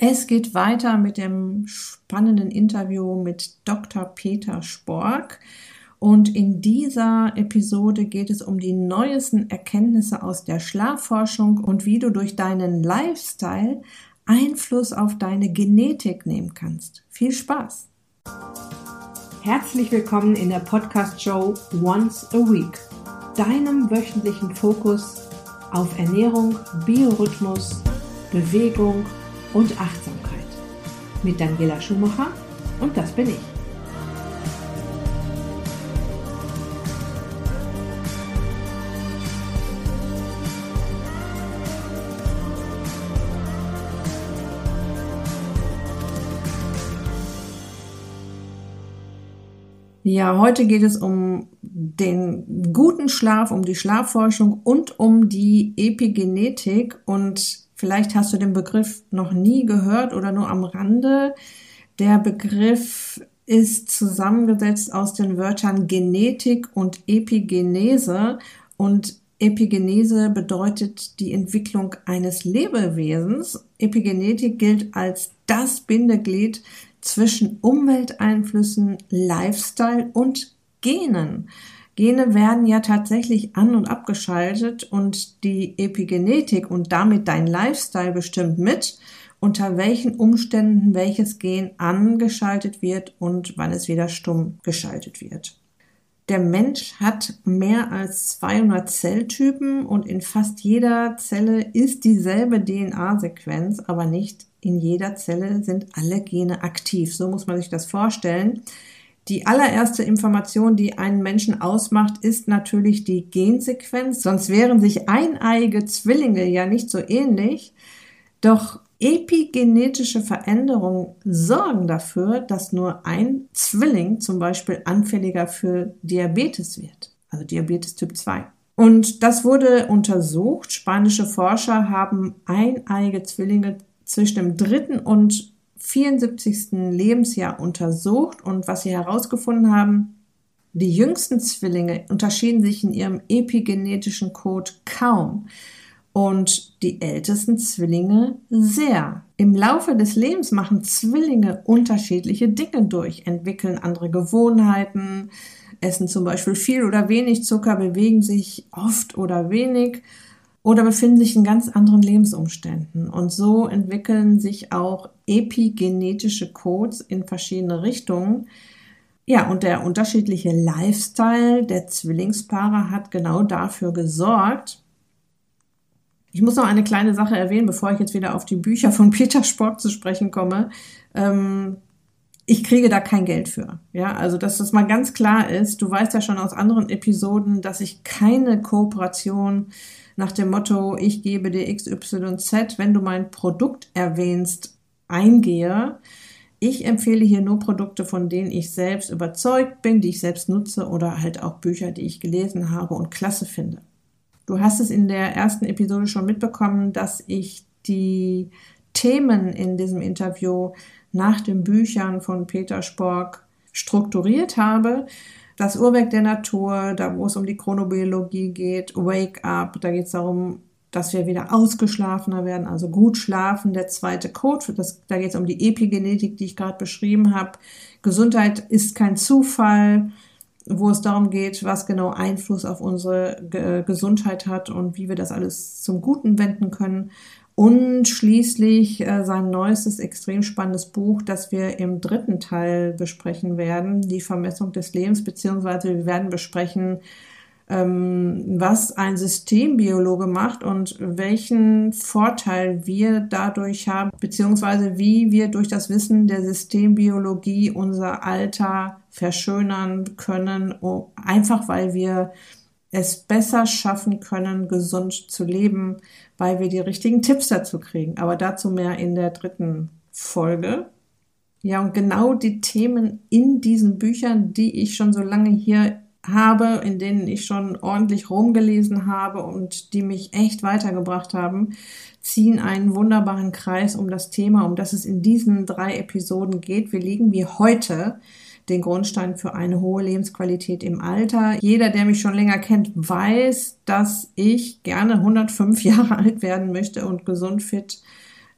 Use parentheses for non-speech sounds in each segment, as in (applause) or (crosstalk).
Es geht weiter mit dem spannenden Interview mit Dr. Peter Spork. Und in dieser Episode geht es um die neuesten Erkenntnisse aus der Schlafforschung und wie du durch deinen Lifestyle Einfluss auf deine Genetik nehmen kannst. Viel Spaß! Herzlich willkommen in der Podcast-Show Once a Week, deinem wöchentlichen Fokus auf Ernährung, Biorhythmus, Bewegung Achtsamkeit. Mit Daniela Schumacher und das bin ich. Ja, heute geht es um den guten Schlaf, um die Schlafforschung und um die Epigenetik. Und vielleicht hast du den Begriff noch nie gehört oder nur am Rande. Der Begriff ist zusammengesetzt aus den Wörtern Genetik und Epigenese. Und Epigenese bedeutet die Entwicklung eines Lebewesens. Epigenetik gilt als das Bindeglied zwischen Umwelteinflüssen, Lifestyle und Genen. Gene werden ja tatsächlich an und abgeschaltet und die Epigenetik und damit dein Lifestyle bestimmt mit, unter welchen Umständen welches Gen angeschaltet wird und wann es wieder stumm geschaltet wird. Der Mensch hat mehr als 200 Zelltypen und in fast jeder Zelle ist dieselbe DNA-Sequenz, aber nicht in jeder Zelle sind alle Gene aktiv. So muss man sich das vorstellen. Die allererste Information, die einen Menschen ausmacht, ist natürlich die Gensequenz. Sonst wären sich eineiige Zwillinge ja nicht so ähnlich. Doch Epigenetische Veränderungen sorgen dafür, dass nur ein Zwilling zum Beispiel anfälliger für Diabetes wird, also Diabetes Typ 2. Und das wurde untersucht. Spanische Forscher haben eineige Zwillinge zwischen dem dritten und 74. Lebensjahr untersucht und was sie herausgefunden haben, die jüngsten Zwillinge unterschieden sich in ihrem epigenetischen Code kaum und die ältesten Zwillinge sehr. Im Laufe des Lebens machen Zwillinge unterschiedliche Dinge durch, entwickeln andere Gewohnheiten, essen zum Beispiel viel oder wenig Zucker, bewegen sich oft oder wenig oder befinden sich in ganz anderen Lebensumständen. Und so entwickeln sich auch epigenetische Codes in verschiedene Richtungen. Ja, und der unterschiedliche Lifestyle der Zwillingspaare hat genau dafür gesorgt, ich muss noch eine kleine Sache erwähnen, bevor ich jetzt wieder auf die Bücher von (laughs) Peter Spork zu sprechen komme. Ähm, ich kriege da kein Geld für. Ja, also dass das mal ganz klar ist. Du weißt ja schon aus anderen Episoden, dass ich keine Kooperation nach dem Motto, ich gebe dir XYZ, wenn du mein Produkt erwähnst, eingehe. Ich empfehle hier nur Produkte, von denen ich selbst überzeugt bin, die ich selbst nutze oder halt auch Bücher, die ich gelesen habe und klasse finde. Du hast es in der ersten Episode schon mitbekommen, dass ich die Themen in diesem Interview nach den Büchern von Peter Spork strukturiert habe. Das Urwerk der Natur, da wo es um die Chronobiologie geht, Wake Up, da geht es darum, dass wir wieder ausgeschlafener werden, also gut schlafen. Der zweite Code, das, da geht es um die Epigenetik, die ich gerade beschrieben habe. Gesundheit ist kein Zufall wo es darum geht, was genau Einfluss auf unsere Gesundheit hat und wie wir das alles zum Guten wenden können. Und schließlich äh, sein neuestes, extrem spannendes Buch, das wir im dritten Teil besprechen werden, die Vermessung des Lebens, beziehungsweise wir werden besprechen, ähm, was ein Systembiologe macht und welchen Vorteil wir dadurch haben, beziehungsweise wie wir durch das Wissen der Systembiologie unser Alter verschönern können, einfach weil wir es besser schaffen können, gesund zu leben, weil wir die richtigen Tipps dazu kriegen. Aber dazu mehr in der dritten Folge. Ja, und genau die Themen in diesen Büchern, die ich schon so lange hier habe, in denen ich schon ordentlich rumgelesen habe und die mich echt weitergebracht haben, ziehen einen wunderbaren Kreis um das Thema, um das es in diesen drei Episoden geht. Wir liegen wie heute den Grundstein für eine hohe Lebensqualität im Alter. Jeder, der mich schon länger kennt, weiß, dass ich gerne 105 (laughs) Jahre alt werden möchte und gesund fit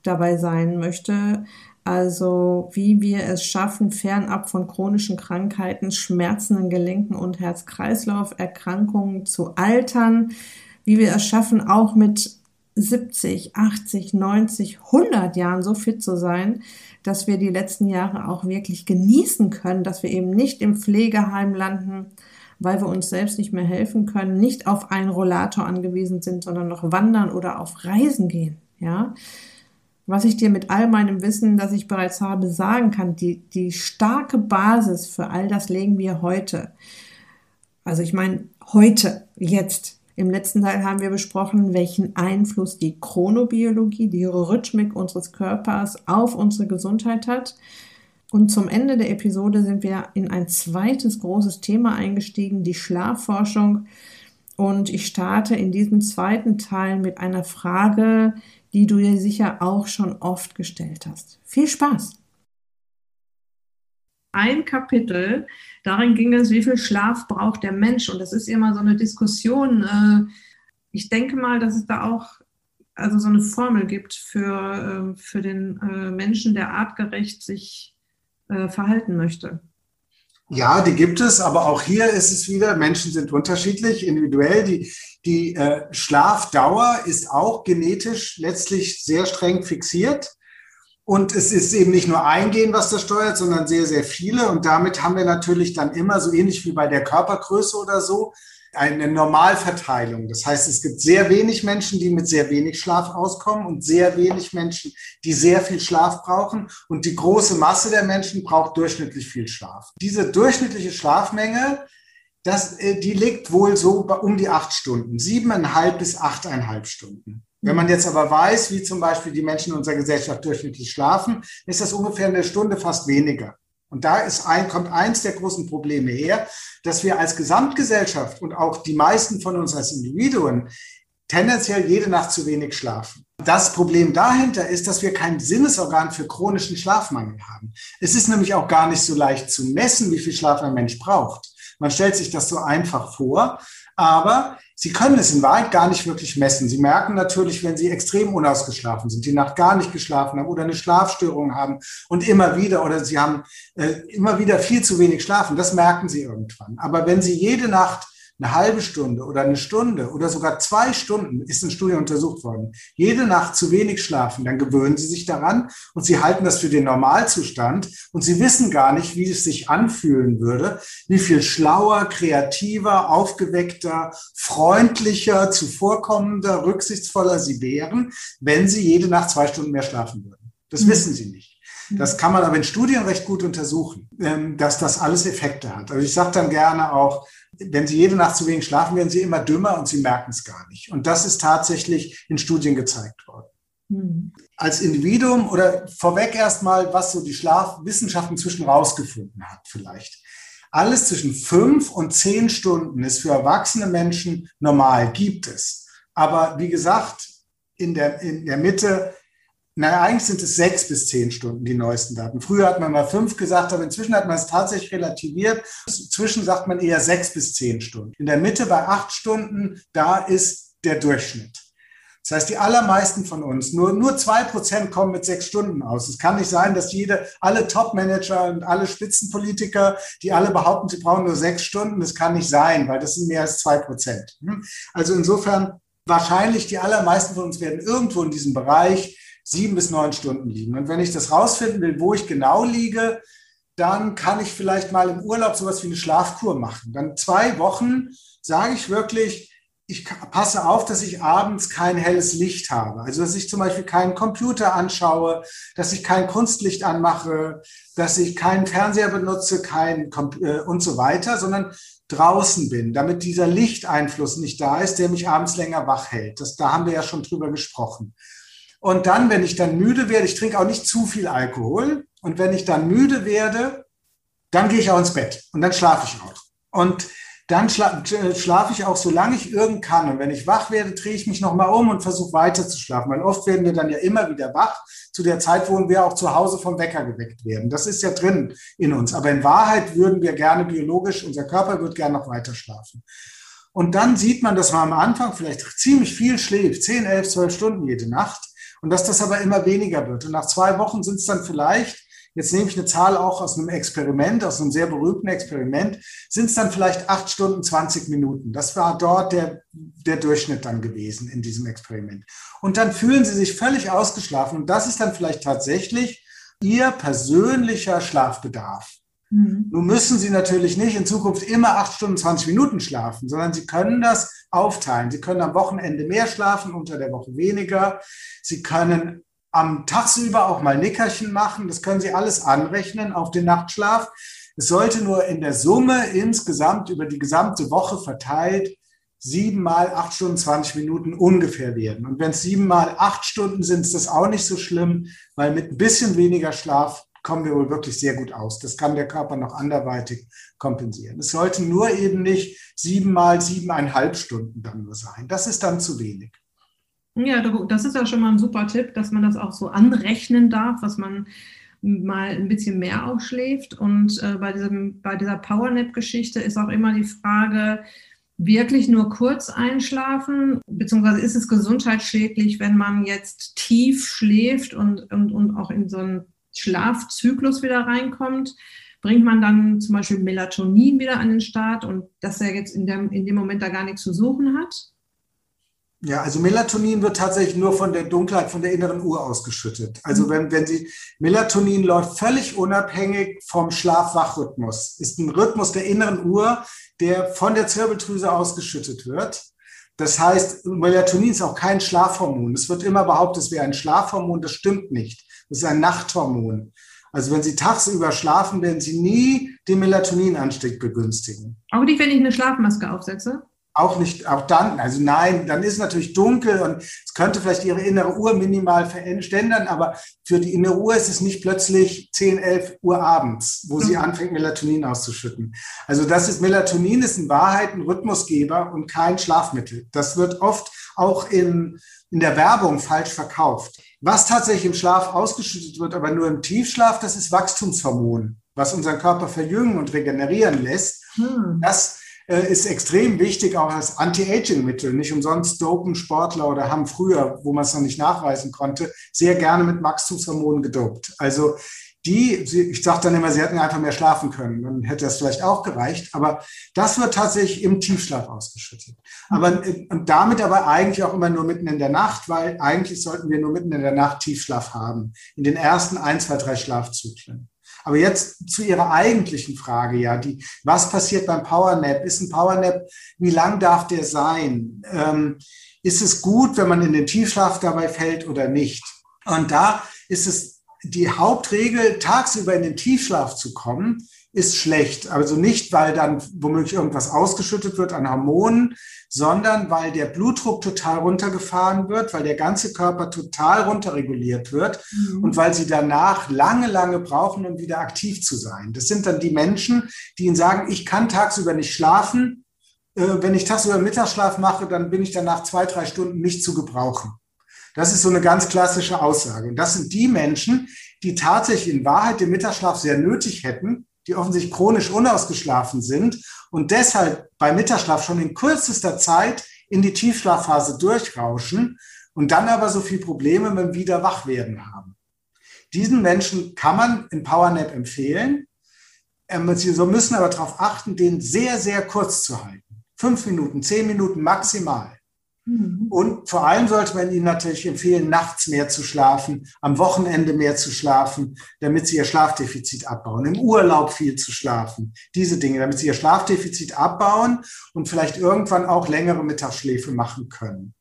dabei sein möchte. Also wie wir es schaffen, fernab von chronischen Krankheiten, schmerzenden Gelenken und Herz-Kreislauf-Erkrankungen zu altern, wie wir es schaffen, auch mit 70, 80, 90, 100 Jahren so fit zu sein, dass wir die letzten Jahre auch wirklich genießen können, dass wir eben nicht im Pflegeheim landen, weil wir uns selbst nicht mehr helfen können, nicht auf einen Rollator angewiesen sind, sondern noch wandern oder auf Reisen gehen, ja. Was ich dir mit all meinem Wissen, das ich bereits habe, sagen kann, die, die starke Basis für all das legen wir heute. Also ich meine, heute, jetzt, im letzten Teil haben wir besprochen, welchen Einfluss die Chronobiologie, die Rhythmik unseres Körpers auf unsere Gesundheit hat. Und zum Ende der Episode sind wir in ein zweites großes Thema eingestiegen, die Schlafforschung. Und ich starte in diesem zweiten Teil mit einer Frage, die du dir sicher auch schon oft gestellt hast. Viel Spaß! Ein Kapitel. Darin ging es, wie viel Schlaf braucht der Mensch. Und das ist immer so eine Diskussion. Äh, ich denke mal, dass es da auch also so eine Formel gibt für, äh, für den äh, Menschen, der artgerecht sich verhalten möchte. Ja, die gibt es, aber auch hier ist es wieder, Menschen sind unterschiedlich, individuell. Die, die äh, Schlafdauer ist auch genetisch letztlich sehr streng fixiert. Und es ist eben nicht nur ein Gen, was das steuert, sondern sehr, sehr viele. Und damit haben wir natürlich dann immer so ähnlich wie bei der Körpergröße oder so eine Normalverteilung. Das heißt, es gibt sehr wenig Menschen, die mit sehr wenig Schlaf auskommen und sehr wenig Menschen, die sehr viel Schlaf brauchen. Und die große Masse der Menschen braucht durchschnittlich viel Schlaf. Diese durchschnittliche Schlafmenge, das, äh, die liegt wohl so um die acht Stunden, siebeneinhalb bis achteinhalb Stunden. Wenn man jetzt aber weiß, wie zum Beispiel die Menschen in unserer Gesellschaft durchschnittlich schlafen, ist das ungefähr eine Stunde fast weniger. Und da ist ein, kommt eins der großen Probleme her, dass wir als Gesamtgesellschaft und auch die meisten von uns als Individuen tendenziell jede Nacht zu wenig schlafen. Das Problem dahinter ist, dass wir kein Sinnesorgan für chronischen Schlafmangel haben. Es ist nämlich auch gar nicht so leicht zu messen, wie viel Schlaf ein Mensch braucht. Man stellt sich das so einfach vor, aber Sie können es in Wahrheit gar nicht wirklich messen. Sie merken natürlich, wenn Sie extrem unausgeschlafen sind, die Nacht gar nicht geschlafen haben oder eine Schlafstörung haben und immer wieder oder Sie haben äh, immer wieder viel zu wenig schlafen, das merken Sie irgendwann. Aber wenn Sie jede Nacht eine halbe Stunde oder eine Stunde oder sogar zwei Stunden, ist in Studien untersucht worden, jede Nacht zu wenig schlafen, dann gewöhnen sie sich daran und sie halten das für den Normalzustand und sie wissen gar nicht, wie es sich anfühlen würde, wie viel schlauer, kreativer, aufgeweckter, freundlicher, zuvorkommender, rücksichtsvoller sie wären, wenn sie jede Nacht zwei Stunden mehr schlafen würden. Das mhm. wissen sie nicht. Das kann man aber in Studien recht gut untersuchen, ähm, dass das alles Effekte hat. Also ich sage dann gerne auch, wenn Sie jede Nacht zu wenig schlafen, werden Sie immer dümmer und Sie merken es gar nicht. Und das ist tatsächlich in Studien gezeigt worden. Mhm. Als Individuum oder vorweg erstmal, was so die Schlafwissenschaft inzwischen rausgefunden hat, vielleicht. Alles zwischen fünf und zehn Stunden ist für erwachsene Menschen normal, gibt es. Aber wie gesagt, in der, in der Mitte naja, eigentlich sind es sechs bis zehn Stunden, die neuesten Daten. Früher hat man mal fünf gesagt, aber inzwischen hat man es tatsächlich relativiert. Inzwischen sagt man eher sechs bis zehn Stunden. In der Mitte bei acht Stunden, da ist der Durchschnitt. Das heißt, die allermeisten von uns, nur, nur zwei Prozent kommen mit sechs Stunden aus. Es kann nicht sein, dass jede, alle Top-Manager und alle Spitzenpolitiker, die alle behaupten, sie brauchen nur sechs Stunden, das kann nicht sein, weil das sind mehr als zwei Prozent. Hm? Also insofern, wahrscheinlich die allermeisten von uns werden irgendwo in diesem Bereich sieben bis neun Stunden liegen. Und wenn ich das rausfinden will, wo ich genau liege, dann kann ich vielleicht mal im Urlaub sowas wie eine Schlafkur machen. Dann zwei Wochen sage ich wirklich, ich passe auf, dass ich abends kein helles Licht habe. Also, dass ich zum Beispiel keinen Computer anschaue, dass ich kein Kunstlicht anmache, dass ich keinen Fernseher benutze, kein äh, und so weiter, sondern draußen bin, damit dieser Lichteinfluss nicht da ist, der mich abends länger wach hält. Das, da haben wir ja schon drüber gesprochen. Und dann, wenn ich dann müde werde, ich trinke auch nicht zu viel Alkohol. Und wenn ich dann müde werde, dann gehe ich auch ins Bett und dann schlafe ich auch. Und dann schla schlafe ich auch, solange ich irgend kann. Und wenn ich wach werde, drehe ich mich nochmal um und versuche weiter zu schlafen. Weil oft werden wir dann ja immer wieder wach, zu der Zeit, wo wir auch zu Hause vom Wecker geweckt werden. Das ist ja drin in uns. Aber in Wahrheit würden wir gerne biologisch, unser Körper wird gerne noch weiter schlafen. Und dann sieht man, dass man am Anfang vielleicht ziemlich viel schläft, 10, 11, 12 Stunden jede Nacht. Und dass das aber immer weniger wird. Und nach zwei Wochen sind es dann vielleicht, jetzt nehme ich eine Zahl auch aus einem Experiment, aus einem sehr berühmten Experiment, sind es dann vielleicht acht Stunden, 20 Minuten. Das war dort der, der Durchschnitt dann gewesen in diesem Experiment. Und dann fühlen sie sich völlig ausgeschlafen. Und das ist dann vielleicht tatsächlich ihr persönlicher Schlafbedarf. Mhm. Nun müssen Sie natürlich nicht in Zukunft immer acht Stunden, 20 Minuten schlafen, sondern Sie können das aufteilen. Sie können am Wochenende mehr schlafen, unter der Woche weniger. Sie können am Tagsüber auch mal Nickerchen machen. Das können Sie alles anrechnen auf den Nachtschlaf. Es sollte nur in der Summe insgesamt über die gesamte Woche verteilt sieben mal acht Stunden, 20 Minuten ungefähr werden. Und wenn es sieben mal acht Stunden sind, ist das auch nicht so schlimm, weil mit ein bisschen weniger Schlaf kommen wir wohl wirklich sehr gut aus. Das kann der Körper noch anderweitig kompensieren. Es sollte nur eben nicht sieben mal siebeneinhalb Stunden dann nur sein. Das ist dann zu wenig. Ja, das ist ja schon mal ein super Tipp, dass man das auch so anrechnen darf, was man mal ein bisschen mehr aufschläft. Und äh, bei, diesem, bei dieser Powernap-Geschichte ist auch immer die Frage, wirklich nur kurz einschlafen, beziehungsweise ist es gesundheitsschädlich, wenn man jetzt tief schläft und, und, und auch in so einen Schlafzyklus wieder reinkommt? Bringt man dann zum Beispiel Melatonin wieder an den Start und dass er jetzt in dem, in dem Moment da gar nichts zu suchen hat? Ja, also Melatonin wird tatsächlich nur von der Dunkelheit, von der inneren Uhr ausgeschüttet. Also mhm. wenn, wenn Sie, Melatonin läuft völlig unabhängig vom Schlaf-Wach-Rhythmus. Ist ein Rhythmus der inneren Uhr, der von der Zirbeldrüse ausgeschüttet wird. Das heißt, Melatonin ist auch kein Schlafhormon. Es wird immer behauptet, es wäre ein Schlafhormon. Das stimmt nicht. Das ist ein Nachthormon. Also wenn Sie tagsüber schlafen, werden Sie nie den Melatoninanstieg begünstigen. Auch nicht, wenn ich eine Schlafmaske aufsetze? Auch nicht, auch dann, also nein, dann ist es natürlich dunkel und es könnte vielleicht ihre innere Uhr minimal verändern, aber für die innere Uhr ist es nicht plötzlich 10, 11 Uhr abends, wo mhm. sie anfängt, Melatonin auszuschütten. Also das ist, Melatonin ist in Wahrheit ein Rhythmusgeber und kein Schlafmittel. Das wird oft auch in, in der Werbung falsch verkauft. Was tatsächlich im Schlaf ausgeschüttet wird, aber nur im Tiefschlaf, das ist Wachstumshormon, was unseren Körper verjüngen und regenerieren lässt. Hm. Das ist extrem wichtig, auch als Anti-Aging-Mittel. Nicht umsonst dopen Sportler oder haben früher, wo man es noch nicht nachweisen konnte, sehr gerne mit Wachstumshormonen gedopt. Also die, ich sage dann immer, sie hätten einfach mehr schlafen können, dann hätte das vielleicht auch gereicht. Aber das wird tatsächlich im Tiefschlaf ausgeschüttet. Aber äh, und damit aber eigentlich auch immer nur mitten in der Nacht, weil eigentlich sollten wir nur mitten in der Nacht Tiefschlaf haben. In den ersten ein, zwei, drei Schlafzyklen. Aber jetzt zu Ihrer eigentlichen Frage, ja, die, was passiert beim Powernap? Ist ein Powernap, wie lang darf der sein? Ähm, ist es gut, wenn man in den Tiefschlaf dabei fällt oder nicht? Und da ist es die Hauptregel, tagsüber in den Tiefschlaf zu kommen, ist schlecht. Also nicht, weil dann womöglich irgendwas ausgeschüttet wird an Hormonen, sondern weil der Blutdruck total runtergefahren wird, weil der ganze Körper total runterreguliert wird mhm. und weil sie danach lange, lange brauchen, um wieder aktiv zu sein. Das sind dann die Menschen, die ihnen sagen, ich kann tagsüber nicht schlafen. Äh, wenn ich tagsüber Mittagsschlaf mache, dann bin ich danach zwei, drei Stunden nicht zu gebrauchen. Das ist so eine ganz klassische Aussage. Und das sind die Menschen, die tatsächlich in Wahrheit den Mittagsschlaf sehr nötig hätten, die offensichtlich chronisch unausgeschlafen sind und deshalb bei Mittagsschlaf schon in kürzester Zeit in die Tiefschlafphase durchrauschen und dann aber so viele Probleme dem Wiederwachwerden haben. Diesen Menschen kann man in PowerNap empfehlen. Ähm, sie müssen aber darauf achten, den sehr, sehr kurz zu halten. Fünf Minuten, zehn Minuten maximal. Mhm. Und vor allem sollte man Ihnen natürlich empfehlen, nachts mehr zu schlafen, am Wochenende mehr zu schlafen, damit Sie Ihr Schlafdefizit abbauen, im Urlaub viel zu schlafen, diese Dinge, damit Sie Ihr Schlafdefizit abbauen und vielleicht irgendwann auch längere Mittagsschläfe machen können.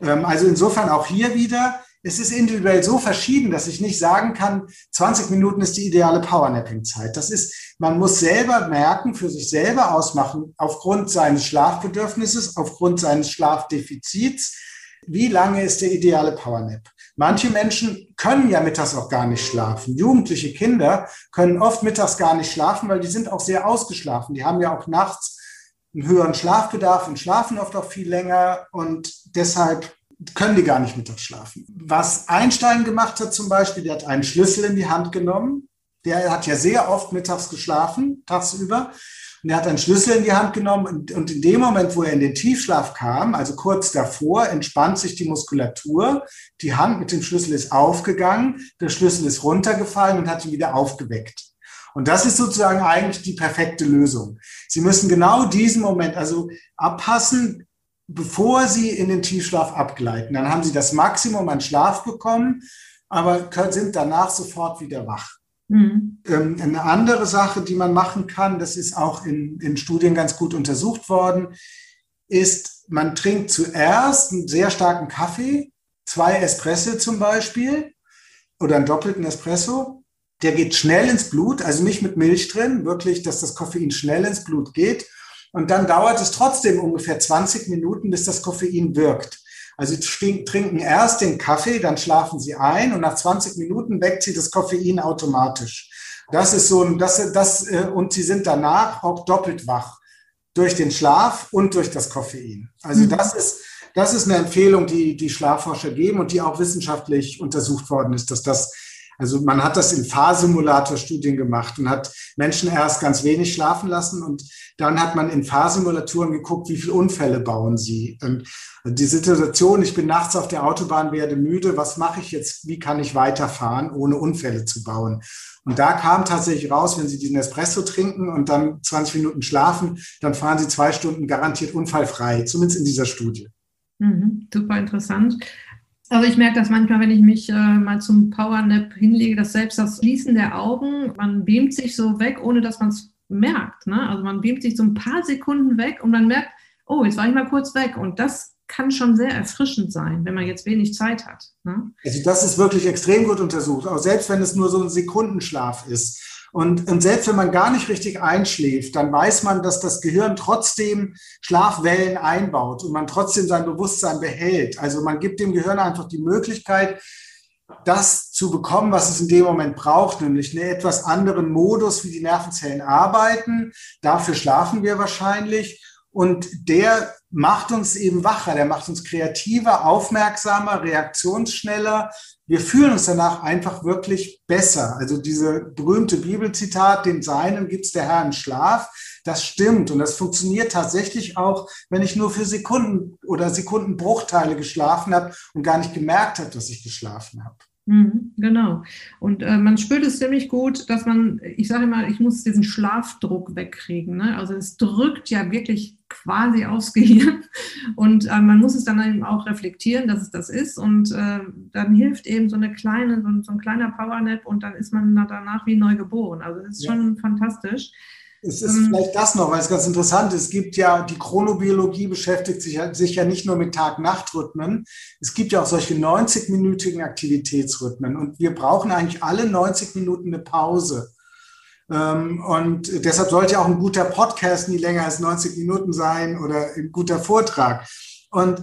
Ähm, also insofern auch hier wieder, es ist individuell so verschieden, dass ich nicht sagen kann, 20 Minuten ist die ideale Powernapping-Zeit. Das ist, man muss selber merken, für sich selber ausmachen, aufgrund seines Schlafbedürfnisses, aufgrund seines Schlafdefizits, wie lange ist der ideale Powernap? Manche Menschen können ja mittags auch gar nicht schlafen. Jugendliche Kinder können oft mittags gar nicht schlafen, weil die sind auch sehr ausgeschlafen. Die haben ja auch nachts einen höheren Schlafbedarf und schlafen oft auch viel länger und deshalb können die gar nicht mittags schlafen. Was Einstein gemacht hat zum Beispiel, der hat einen Schlüssel in die Hand genommen. Der hat ja sehr oft mittags geschlafen, tagsüber. Und er hat einen Schlüssel in die Hand genommen und, und in dem Moment, wo er in den Tiefschlaf kam, also kurz davor, entspannt sich die Muskulatur. Die Hand mit dem Schlüssel ist aufgegangen, der Schlüssel ist runtergefallen und hat ihn wieder aufgeweckt. Und das ist sozusagen eigentlich die perfekte Lösung. Sie müssen genau diesen Moment also abpassen, bevor Sie in den Tiefschlaf abgleiten. Dann haben Sie das Maximum an Schlaf bekommen, aber sind danach sofort wieder wach. Mhm. Ähm, eine andere Sache, die man machen kann, das ist auch in, in Studien ganz gut untersucht worden, ist, man trinkt zuerst einen sehr starken Kaffee, zwei Espresso zum Beispiel oder einen doppelten Espresso. Der geht schnell ins Blut, also nicht mit Milch drin, wirklich, dass das Koffein schnell ins Blut geht. Und dann dauert es trotzdem ungefähr 20 Minuten, bis das Koffein wirkt. Also sie trinken erst den Kaffee, dann schlafen sie ein und nach 20 Minuten weckt sie das Koffein automatisch. Das ist so ein, das, das, äh, und sie sind danach auch doppelt wach durch den Schlaf und durch das Koffein. Also mhm. das ist, das ist eine Empfehlung, die die Schlafforscher geben und die auch wissenschaftlich untersucht worden ist, dass das also man hat das in Fahrsimulator-Studien gemacht und hat Menschen erst ganz wenig schlafen lassen und dann hat man in Fahrsimulatoren geguckt, wie viele Unfälle bauen sie. Und die Situation, ich bin nachts auf der Autobahn, werde müde, was mache ich jetzt, wie kann ich weiterfahren, ohne Unfälle zu bauen? Und da kam tatsächlich raus, wenn Sie diesen Espresso trinken und dann 20 Minuten schlafen, dann fahren Sie zwei Stunden garantiert unfallfrei, zumindest in dieser Studie. Mhm, super interessant. Also ich merke das manchmal, wenn ich mich äh, mal zum Powernap hinlege, dass selbst das Schließen der Augen, man beamt sich so weg, ohne dass man es merkt. Ne? Also man beamt sich so ein paar Sekunden weg und man merkt, oh, jetzt war ich mal kurz weg. Und das kann schon sehr erfrischend sein, wenn man jetzt wenig Zeit hat. Ne? Also das ist wirklich extrem gut untersucht, auch selbst wenn es nur so ein Sekundenschlaf ist. Und, und selbst wenn man gar nicht richtig einschläft, dann weiß man, dass das Gehirn trotzdem Schlafwellen einbaut und man trotzdem sein Bewusstsein behält. Also man gibt dem Gehirn einfach die Möglichkeit, das zu bekommen, was es in dem Moment braucht, nämlich einen etwas anderen Modus, wie die Nervenzellen arbeiten. Dafür schlafen wir wahrscheinlich. Und der macht uns eben wacher, der macht uns kreativer, aufmerksamer, reaktionsschneller. Wir fühlen uns danach einfach wirklich besser. Also diese berühmte Bibelzitat, den Seinen gibt's der Herr im Schlaf, das stimmt. Und das funktioniert tatsächlich auch, wenn ich nur für Sekunden oder Sekundenbruchteile geschlafen habe und gar nicht gemerkt habe, dass ich geschlafen habe. Mhm, genau. Und äh, man spürt es ziemlich gut, dass man, ich sage immer, ich muss diesen Schlafdruck wegkriegen. Ne? Also es drückt ja wirklich quasi aufs (laughs) Gehirn und äh, man muss es dann eben auch reflektieren, dass es das ist und äh, dann hilft eben so eine kleine, so ein, so ein kleiner Powernap und dann ist man danach wie neu geboren. Also es ist ja. schon fantastisch. Es ist ähm, vielleicht das noch, weil es ganz interessant ist. Es gibt ja, die Chronobiologie beschäftigt sich, sich ja nicht nur mit Tag-Nacht-Rhythmen. Es gibt ja auch solche 90-minütigen Aktivitätsrhythmen. Und wir brauchen eigentlich alle 90 Minuten eine Pause. Ähm, und deshalb sollte auch ein guter Podcast nie länger als 90 Minuten sein oder ein guter Vortrag. Und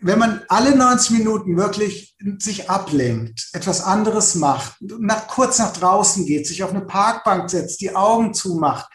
wenn man alle 90 Minuten wirklich sich ablenkt, etwas anderes macht, nach, kurz nach draußen geht, sich auf eine Parkbank setzt, die Augen zumacht,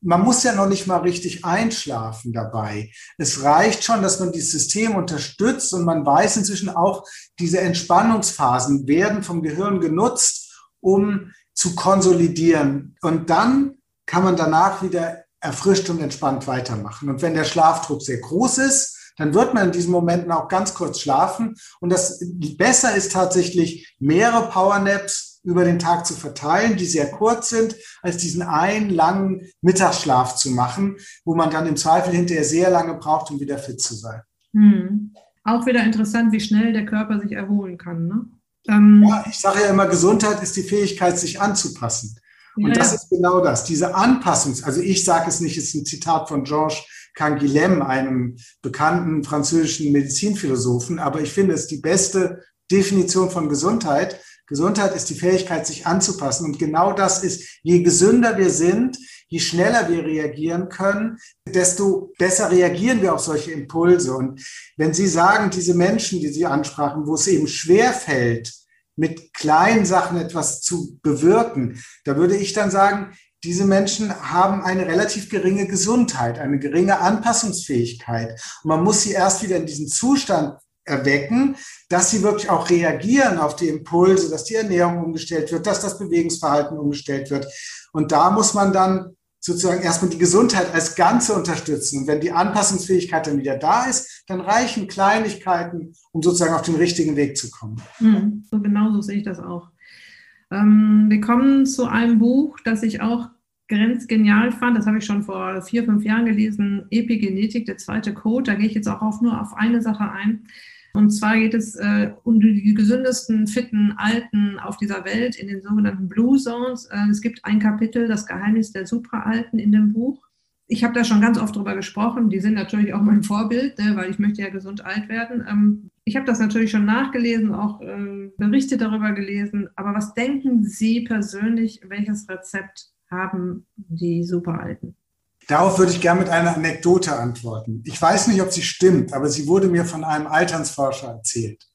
man muss ja noch nicht mal richtig einschlafen dabei. Es reicht schon, dass man dieses System unterstützt und man weiß inzwischen auch, diese Entspannungsphasen werden vom Gehirn genutzt, um zu konsolidieren. Und dann kann man danach wieder erfrischt und entspannt weitermachen. Und wenn der Schlafdruck sehr groß ist, dann wird man in diesen Momenten auch ganz kurz schlafen. Und das besser ist tatsächlich, mehrere Powernaps über den Tag zu verteilen, die sehr kurz sind, als diesen einen langen Mittagsschlaf zu machen, wo man dann im Zweifel hinterher sehr lange braucht, um wieder fit zu sein. Hm. Auch wieder interessant, wie schnell der Körper sich erholen kann. Ne? Ähm, ja, ich sage ja immer, Gesundheit ist die Fähigkeit, sich anzupassen. Und ja, das ist genau das, diese Anpassung. Also ich sage es nicht, es ist ein Zitat von Georges Canguilhem, einem bekannten französischen Medizinphilosophen. Aber ich finde es die beste Definition von Gesundheit. Gesundheit ist die Fähigkeit, sich anzupassen. Und genau das ist, je gesünder wir sind, je schneller wir reagieren können, desto besser reagieren wir auf solche Impulse. Und wenn Sie sagen, diese Menschen, die Sie ansprachen, wo es eben schwer fällt, mit kleinen Sachen etwas zu bewirken, da würde ich dann sagen, diese Menschen haben eine relativ geringe Gesundheit, eine geringe Anpassungsfähigkeit. Und man muss sie erst wieder in diesen Zustand erwecken, dass sie wirklich auch reagieren auf die Impulse, dass die Ernährung umgestellt wird, dass das Bewegungsverhalten umgestellt wird. Und da muss man dann sozusagen erstmal die Gesundheit als Ganze unterstützen. Und wenn die Anpassungsfähigkeit dann wieder da ist, dann reichen Kleinigkeiten, um sozusagen auf den richtigen Weg zu kommen. Mhm, genau so sehe ich das auch. Ähm, wir kommen zu einem Buch, das ich auch grenzgenial fand. Das habe ich schon vor vier, fünf Jahren gelesen. Epigenetik, der zweite Code. Da gehe ich jetzt auch auf, nur auf eine Sache ein. Und zwar geht es äh, um die gesündesten, fitten Alten auf dieser Welt in den sogenannten Blue Zones. Äh, es gibt ein Kapitel, das Geheimnis der Supraalten in dem Buch. Ich habe da schon ganz oft drüber gesprochen. Die sind natürlich auch mein Vorbild, ne, weil ich möchte ja gesund alt werden. Ähm, ich habe das natürlich schon nachgelesen, auch äh, Berichte darüber gelesen. Aber was denken Sie persönlich, welches Rezept haben die Superalten? Darauf würde ich gerne mit einer Anekdote antworten. Ich weiß nicht, ob sie stimmt, aber sie wurde mir von einem Alternsforscher erzählt.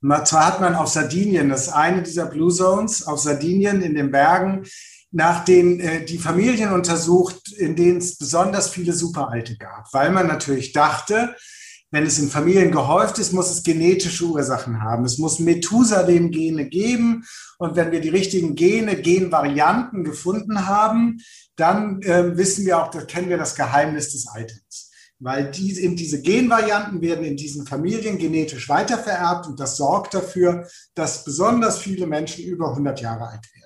Und zwar hat man auf Sardinien, das ist eine dieser Blue Zones, auf Sardinien in den Bergen, nach den äh, die Familien untersucht, in denen es besonders viele Superalte gab, weil man natürlich dachte, wenn es in Familien gehäuft ist, muss es genetische Ursachen haben. Es muss Methusalem-Gene geben. Und wenn wir die richtigen Gene, Genvarianten gefunden haben, dann äh, wissen wir auch, da kennen wir das Geheimnis des Alterns. Weil die, eben diese Genvarianten werden in diesen Familien genetisch weitervererbt und das sorgt dafür, dass besonders viele Menschen über 100 Jahre alt werden.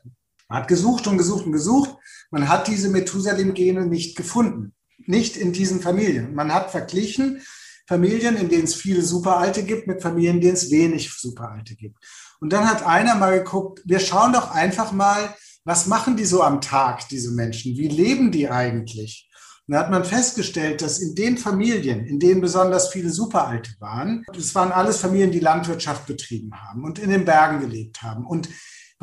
Man hat gesucht und gesucht und gesucht. Man hat diese Methusalem-Gene nicht gefunden. Nicht in diesen Familien. Man hat verglichen Familien, in denen es viele Superalte gibt, mit Familien, in denen es wenig Superalte gibt. Und dann hat einer mal geguckt, wir schauen doch einfach mal, was machen die so am Tag, diese Menschen? Wie leben die eigentlich? Und da hat man festgestellt, dass in den Familien, in denen besonders viele Superalte waren, das waren alles Familien, die Landwirtschaft betrieben haben und in den Bergen gelebt haben. Und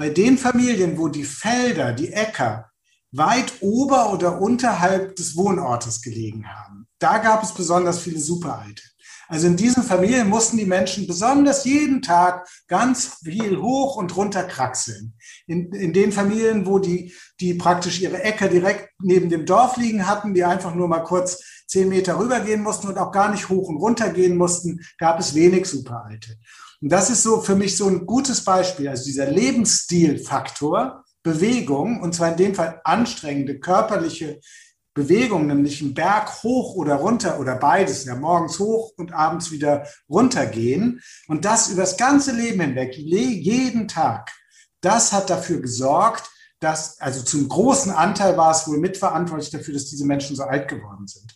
bei den Familien, wo die Felder, die Äcker weit ober oder unterhalb des Wohnortes gelegen haben, da gab es besonders viele Superalte. Also in diesen Familien mussten die Menschen besonders jeden Tag ganz viel hoch und runter kraxeln. In, in den Familien, wo die, die praktisch ihre Äcker direkt neben dem Dorf liegen hatten, die einfach nur mal kurz zehn Meter rübergehen mussten und auch gar nicht hoch und runter gehen mussten, gab es wenig Superalte. Und das ist so für mich so ein gutes Beispiel. Also dieser Lebensstilfaktor, Bewegung, und zwar in dem Fall anstrengende körperliche Bewegung, nämlich einen Berg hoch oder runter oder beides, ja morgens hoch und abends wieder runtergehen und das über das ganze Leben hinweg, jeden Tag, das hat dafür gesorgt, dass, also zum großen Anteil war es wohl mitverantwortlich dafür, dass diese Menschen so alt geworden sind.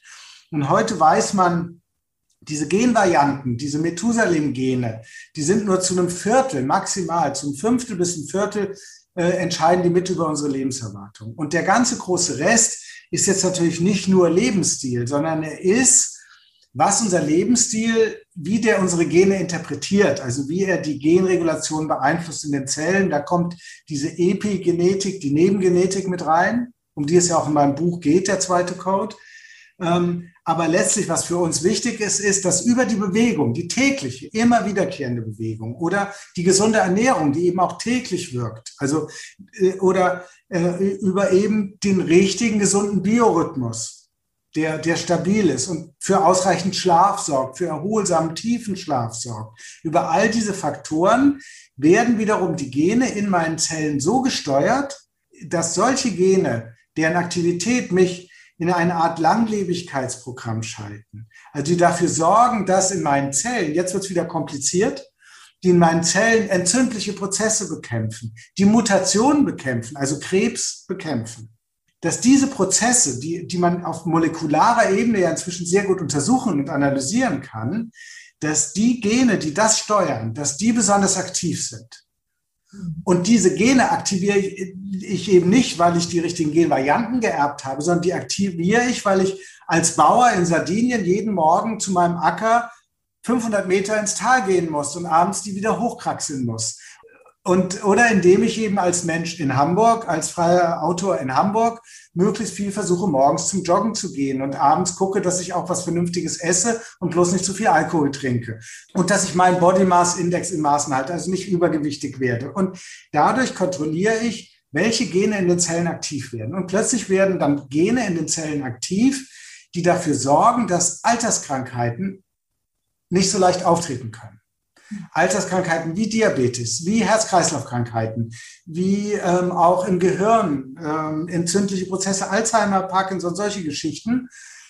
Und heute weiß man, diese Genvarianten, diese Methusalem-Gene, die sind nur zu einem Viertel, maximal zum Fünftel bis ein Viertel äh, entscheiden die mit über unsere Lebenserwartung. Und der ganze große Rest ist jetzt natürlich nicht nur Lebensstil, sondern er ist, was unser Lebensstil, wie der unsere Gene interpretiert, also wie er die Genregulation beeinflusst in den Zellen. Da kommt diese Epigenetik, die Nebengenetik mit rein, um die es ja auch in meinem Buch geht, der zweite Code. Ähm, aber letztlich, was für uns wichtig ist, ist, dass über die Bewegung, die tägliche, immer wiederkehrende Bewegung oder die gesunde Ernährung, die eben auch täglich wirkt, also äh, oder äh, über eben den richtigen, gesunden Biorhythmus, der, der stabil ist und für ausreichend Schlaf sorgt, für erholsamen, tiefen Schlaf sorgt. Über all diese Faktoren werden wiederum die Gene in meinen Zellen so gesteuert, dass solche Gene, deren Aktivität mich in eine Art Langlebigkeitsprogramm schalten. Also die dafür sorgen, dass in meinen Zellen, jetzt wird es wieder kompliziert, die in meinen Zellen entzündliche Prozesse bekämpfen, die Mutationen bekämpfen, also Krebs bekämpfen. Dass diese Prozesse, die, die man auf molekularer Ebene ja inzwischen sehr gut untersuchen und analysieren kann, dass die Gene, die das steuern, dass die besonders aktiv sind. Und diese Gene aktiviere ich eben nicht, weil ich die richtigen Genvarianten geerbt habe, sondern die aktiviere ich, weil ich als Bauer in Sardinien jeden Morgen zu meinem Acker 500 Meter ins Tal gehen muss und abends die wieder hochkraxeln muss. Und, oder indem ich eben als Mensch in Hamburg, als freier Autor in Hamburg, möglichst viel versuche, morgens zum Joggen zu gehen und abends gucke, dass ich auch was Vernünftiges esse und bloß nicht zu viel Alkohol trinke. Und dass ich meinen Body Mass Index in Maßen halte, also nicht übergewichtig werde. Und dadurch kontrolliere ich, welche Gene in den Zellen aktiv werden. Und plötzlich werden dann Gene in den Zellen aktiv, die dafür sorgen, dass Alterskrankheiten nicht so leicht auftreten können. Alterskrankheiten wie Diabetes, wie Herz-Kreislauf-Krankheiten, wie ähm, auch im Gehirn, ähm, entzündliche Prozesse, Alzheimer, Parkinson, solche Geschichten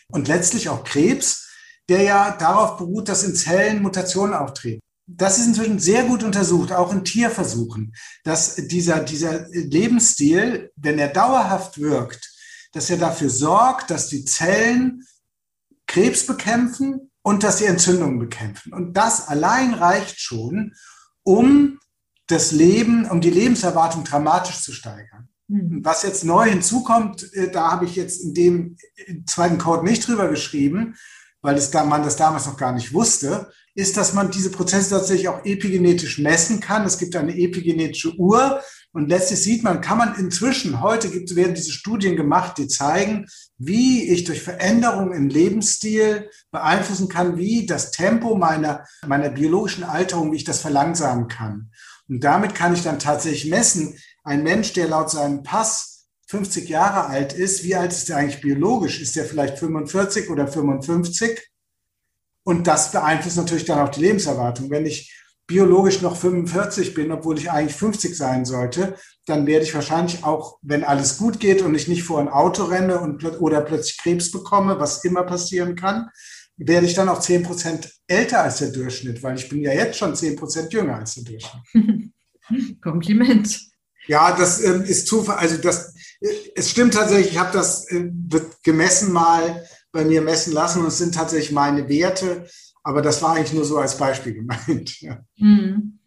und letztlich auch Krebs, der ja darauf beruht, dass in Zellen Mutationen auftreten. Das ist inzwischen sehr gut untersucht, auch in Tierversuchen, dass dieser, dieser Lebensstil, wenn er dauerhaft wirkt, dass er dafür sorgt, dass die Zellen Krebs bekämpfen und dass sie Entzündungen bekämpfen. Und das allein reicht schon, um das Leben, um die Lebenserwartung dramatisch zu steigern. Mhm. Was jetzt neu hinzukommt, äh, da habe ich jetzt in dem zweiten Code nicht drüber geschrieben, weil es da, man das damals noch gar nicht wusste, ist, dass man diese Prozesse tatsächlich auch epigenetisch messen kann. Es gibt eine epigenetische Uhr und letztlich sieht man, kann man inzwischen, heute gibt, werden diese Studien gemacht, die zeigen, wie ich durch Veränderungen im Lebensstil beeinflussen kann, wie das Tempo meiner, meiner biologischen Alterung, wie ich das verlangsamen kann. Und damit kann ich dann tatsächlich messen, ein Mensch, der laut seinem Pass 50 Jahre alt ist, wie alt ist er eigentlich biologisch? Ist er vielleicht 45 oder 55? Und das beeinflusst natürlich dann auch die Lebenserwartung. Wenn ich biologisch noch 45 bin, obwohl ich eigentlich 50 sein sollte, dann werde ich wahrscheinlich auch, wenn alles gut geht und ich nicht vor ein Auto renne und, oder plötzlich Krebs bekomme, was immer passieren kann, werde ich dann auch 10 Prozent älter als der Durchschnitt, weil ich bin ja jetzt schon 10 Prozent jünger als der Durchschnitt. (laughs) Kompliment. Ja, das ähm, ist Zufall. Also das, äh, es stimmt tatsächlich. Ich habe das äh, gemessen mal bei mir messen lassen und es sind tatsächlich meine Werte. Aber das war eigentlich nur so als Beispiel gemeint. (laughs) Ja. Hm.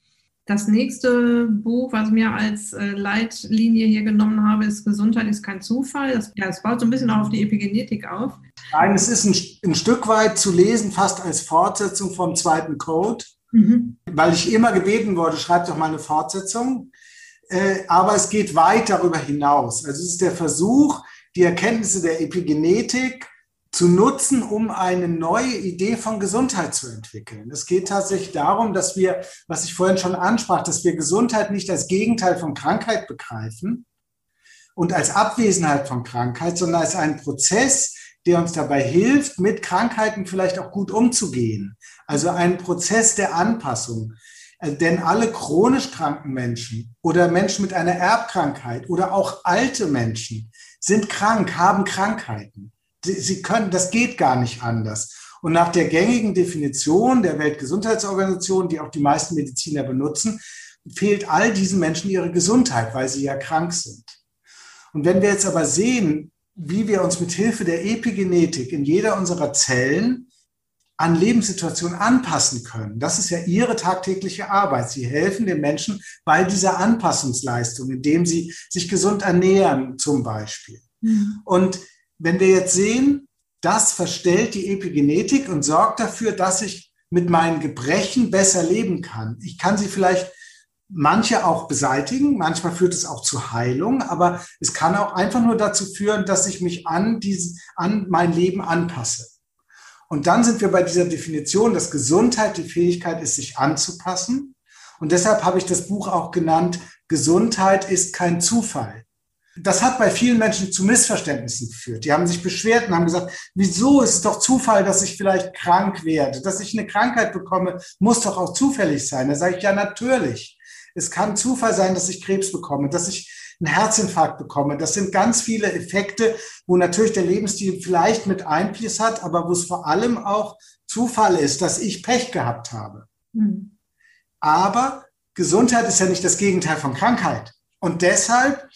Das nächste Buch, was mir als äh, Leitlinie hier genommen habe, ist Gesundheit ist kein Zufall. Das, ja, es baut so ein bisschen auf die Epigenetik auf. Nein, es ist ein, ein Stück weit zu lesen, fast als Fortsetzung vom zweiten Code, mhm. weil ich immer gebeten wurde, schreib doch mal eine Fortsetzung. Äh, aber es geht weit darüber hinaus. Also es ist der Versuch, die Erkenntnisse der Epigenetik zu nutzen, um eine neue Idee von Gesundheit zu entwickeln. Es geht tatsächlich darum, dass wir, was ich vorhin schon ansprach, dass wir Gesundheit nicht als Gegenteil von Krankheit begreifen und als Abwesenheit von Krankheit, sondern als einen Prozess, der uns dabei hilft, mit Krankheiten vielleicht auch gut umzugehen. Also einen Prozess der Anpassung. Äh, denn alle chronisch kranken Menschen oder Menschen mit einer Erbkrankheit oder auch alte Menschen sind krank, haben Krankheiten. Sie können, das geht gar nicht anders. Und nach der gängigen Definition der Weltgesundheitsorganisation, die auch die meisten Mediziner benutzen, fehlt all diesen Menschen ihre Gesundheit, weil sie ja krank sind. Und wenn wir jetzt aber sehen, wie wir uns mit Hilfe der Epigenetik in jeder unserer Zellen an Lebenssituationen anpassen können. Das ist ja ihre tagtägliche Arbeit. Sie helfen den Menschen bei dieser Anpassungsleistung, indem sie sich gesund ernähren zum Beispiel. Mhm. Und wenn wir jetzt sehen, das verstellt die Epigenetik und sorgt dafür, dass ich mit meinen Gebrechen besser leben kann. Ich kann sie vielleicht manche auch beseitigen, manchmal führt es auch zu Heilung, aber es kann auch einfach nur dazu führen, dass ich mich an, diesen, an mein Leben anpasse. Und dann sind wir bei dieser Definition, dass Gesundheit die Fähigkeit ist, sich anzupassen. Und deshalb habe ich das Buch auch genannt, Gesundheit ist kein Zufall das hat bei vielen Menschen zu Missverständnissen geführt. Die haben sich beschwert und haben gesagt, wieso ist es doch Zufall, dass ich vielleicht krank werde? Dass ich eine Krankheit bekomme, muss doch auch zufällig sein. Da sage ich, ja, natürlich. Es kann Zufall sein, dass ich Krebs bekomme, dass ich einen Herzinfarkt bekomme. Das sind ganz viele Effekte, wo natürlich der Lebensstil vielleicht mit Einfluss hat, aber wo es vor allem auch Zufall ist, dass ich Pech gehabt habe. Mhm. Aber Gesundheit ist ja nicht das Gegenteil von Krankheit. Und deshalb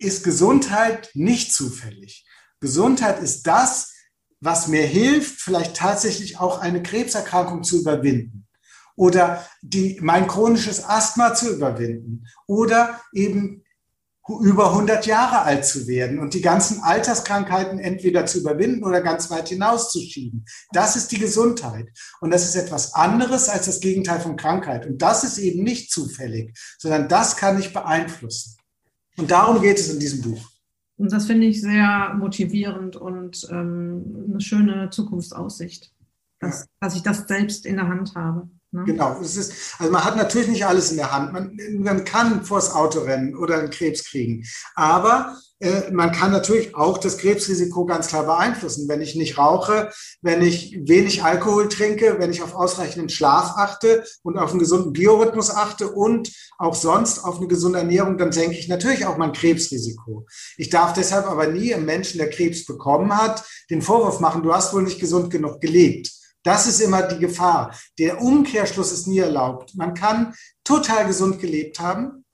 ist Gesundheit nicht zufällig. Gesundheit ist das, was mir hilft, vielleicht tatsächlich auch eine Krebserkrankung zu überwinden oder die, mein chronisches Asthma zu überwinden oder eben über 100 Jahre alt zu werden und die ganzen Alterskrankheiten entweder zu überwinden oder ganz weit hinauszuschieben. Das ist die Gesundheit. Und das ist etwas anderes als das Gegenteil von Krankheit. Und das ist eben nicht zufällig, sondern das kann ich beeinflussen. Und darum geht es in diesem Buch. Und das finde ich sehr motivierend und ähm, eine schöne Zukunftsaussicht, dass, ja. dass ich das selbst in der Hand habe. Ne? Genau, ist, also man hat natürlich nicht alles in der Hand. Man, man kann vors Auto rennen oder einen Krebs kriegen. Aber man kann natürlich auch das Krebsrisiko ganz klar beeinflussen. Wenn ich nicht rauche, wenn ich wenig Alkohol trinke, wenn ich auf ausreichenden Schlaf achte und auf einen gesunden Biorhythmus achte und auch sonst auf eine gesunde Ernährung, dann senke ich natürlich auch mein Krebsrisiko. Ich darf deshalb aber nie einem Menschen, der Krebs bekommen hat, den Vorwurf machen, du hast wohl nicht gesund genug gelebt. Das ist immer die Gefahr. Der Umkehrschluss ist nie erlaubt. Man kann total gesund gelebt haben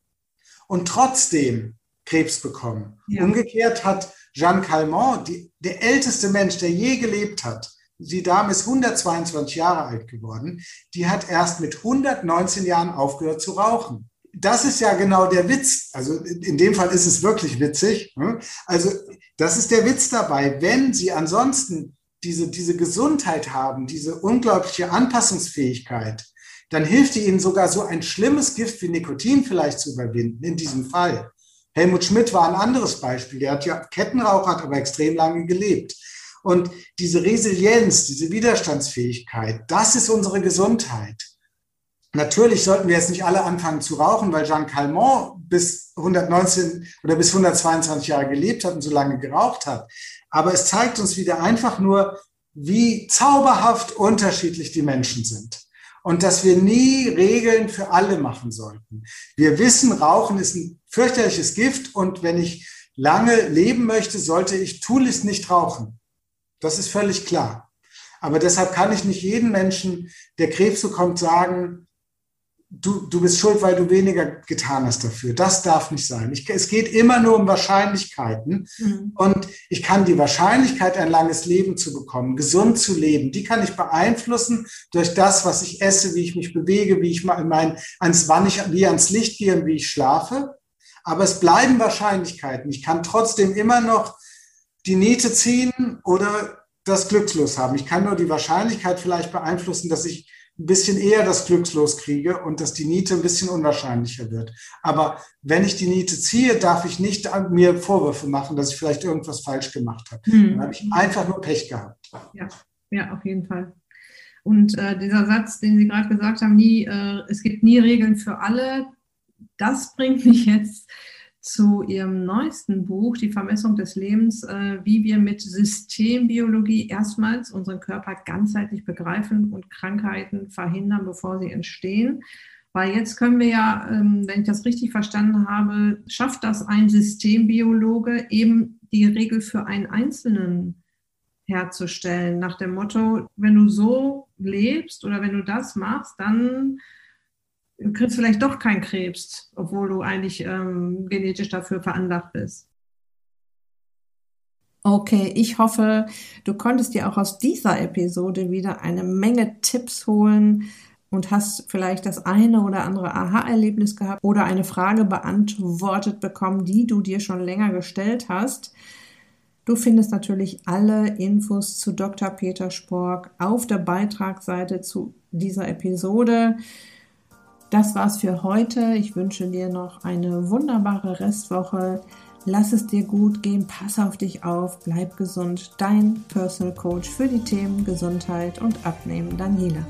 und trotzdem Krebs bekommen. Ja. Umgekehrt hat Jeanne Calment, die, der älteste Mensch, der je gelebt hat, die Dame ist 122 Jahre alt geworden, die hat erst mit 119 Jahren aufgehört zu rauchen. Das ist ja genau der Witz. Also in dem Fall ist es wirklich witzig. Ne? Also das ist der Witz dabei. Wenn Sie ansonsten diese, diese Gesundheit haben, diese unglaubliche Anpassungsfähigkeit, dann hilft Ihnen sogar so ein schlimmes Gift wie Nikotin vielleicht zu überwinden, in diesem Fall. Helmut Schmidt war ein anderes Beispiel. Der hat ja Kettenrauch, hat aber extrem lange gelebt. Und diese Resilienz, diese Widerstandsfähigkeit, das ist unsere Gesundheit. Natürlich sollten wir jetzt nicht alle anfangen zu rauchen, weil Jean Calment bis 119 oder bis 122 Jahre gelebt hat und so lange geraucht hat. Aber es zeigt uns wieder einfach nur, wie zauberhaft unterschiedlich die Menschen sind und dass wir nie Regeln für alle machen sollten. Wir wissen, Rauchen ist ein fürchterliches Gift und wenn ich lange leben möchte, sollte ich tunlichst nicht rauchen. Das ist völlig klar. Aber deshalb kann ich nicht jeden Menschen, der Krebs bekommt, sagen, du, du bist schuld, weil du weniger getan hast dafür. Das darf nicht sein. Ich, es geht immer nur um Wahrscheinlichkeiten. Mhm. Und ich kann die Wahrscheinlichkeit, ein langes Leben zu bekommen, gesund zu leben, die kann ich beeinflussen durch das, was ich esse, wie ich mich bewege, wie ich mein, ans, wann ich, wie ans Licht gehe und wie ich schlafe. Aber es bleiben Wahrscheinlichkeiten. Ich kann trotzdem immer noch die Niete ziehen oder das Glückslos haben. Ich kann nur die Wahrscheinlichkeit vielleicht beeinflussen, dass ich ein bisschen eher das Glückslos kriege und dass die Niete ein bisschen unwahrscheinlicher wird. Aber wenn ich die Niete ziehe, darf ich nicht mir Vorwürfe machen, dass ich vielleicht irgendwas falsch gemacht habe. Hm. Dann habe ich einfach nur Pech gehabt. Ja, ja auf jeden Fall. Und äh, dieser Satz, den Sie gerade gesagt haben, nie, äh, es gibt nie Regeln für alle, das bringt mich jetzt zu ihrem neuesten Buch, Die Vermessung des Lebens, äh, wie wir mit Systembiologie erstmals unseren Körper ganzheitlich begreifen und Krankheiten verhindern, bevor sie entstehen. Weil jetzt können wir ja, ähm, wenn ich das richtig verstanden habe, schafft das ein Systembiologe eben die Regel für einen Einzelnen herzustellen, nach dem Motto, wenn du so lebst oder wenn du das machst, dann du kriegst vielleicht doch keinen Krebs, obwohl du eigentlich ähm, genetisch dafür veranlagt bist. Okay, ich hoffe, du konntest dir auch aus dieser Episode wieder eine Menge Tipps holen und hast vielleicht das eine oder andere Aha-Erlebnis gehabt oder eine Frage beantwortet bekommen, die du dir schon länger gestellt hast. Du findest natürlich alle Infos zu Dr. Peter Spork auf der Beitragsseite zu dieser Episode. Das war's für heute. Ich wünsche dir noch eine wunderbare Restwoche. Lass es dir gut gehen, pass auf dich auf, bleib gesund. Dein Personal Coach für die Themen Gesundheit und Abnehmen, Daniela.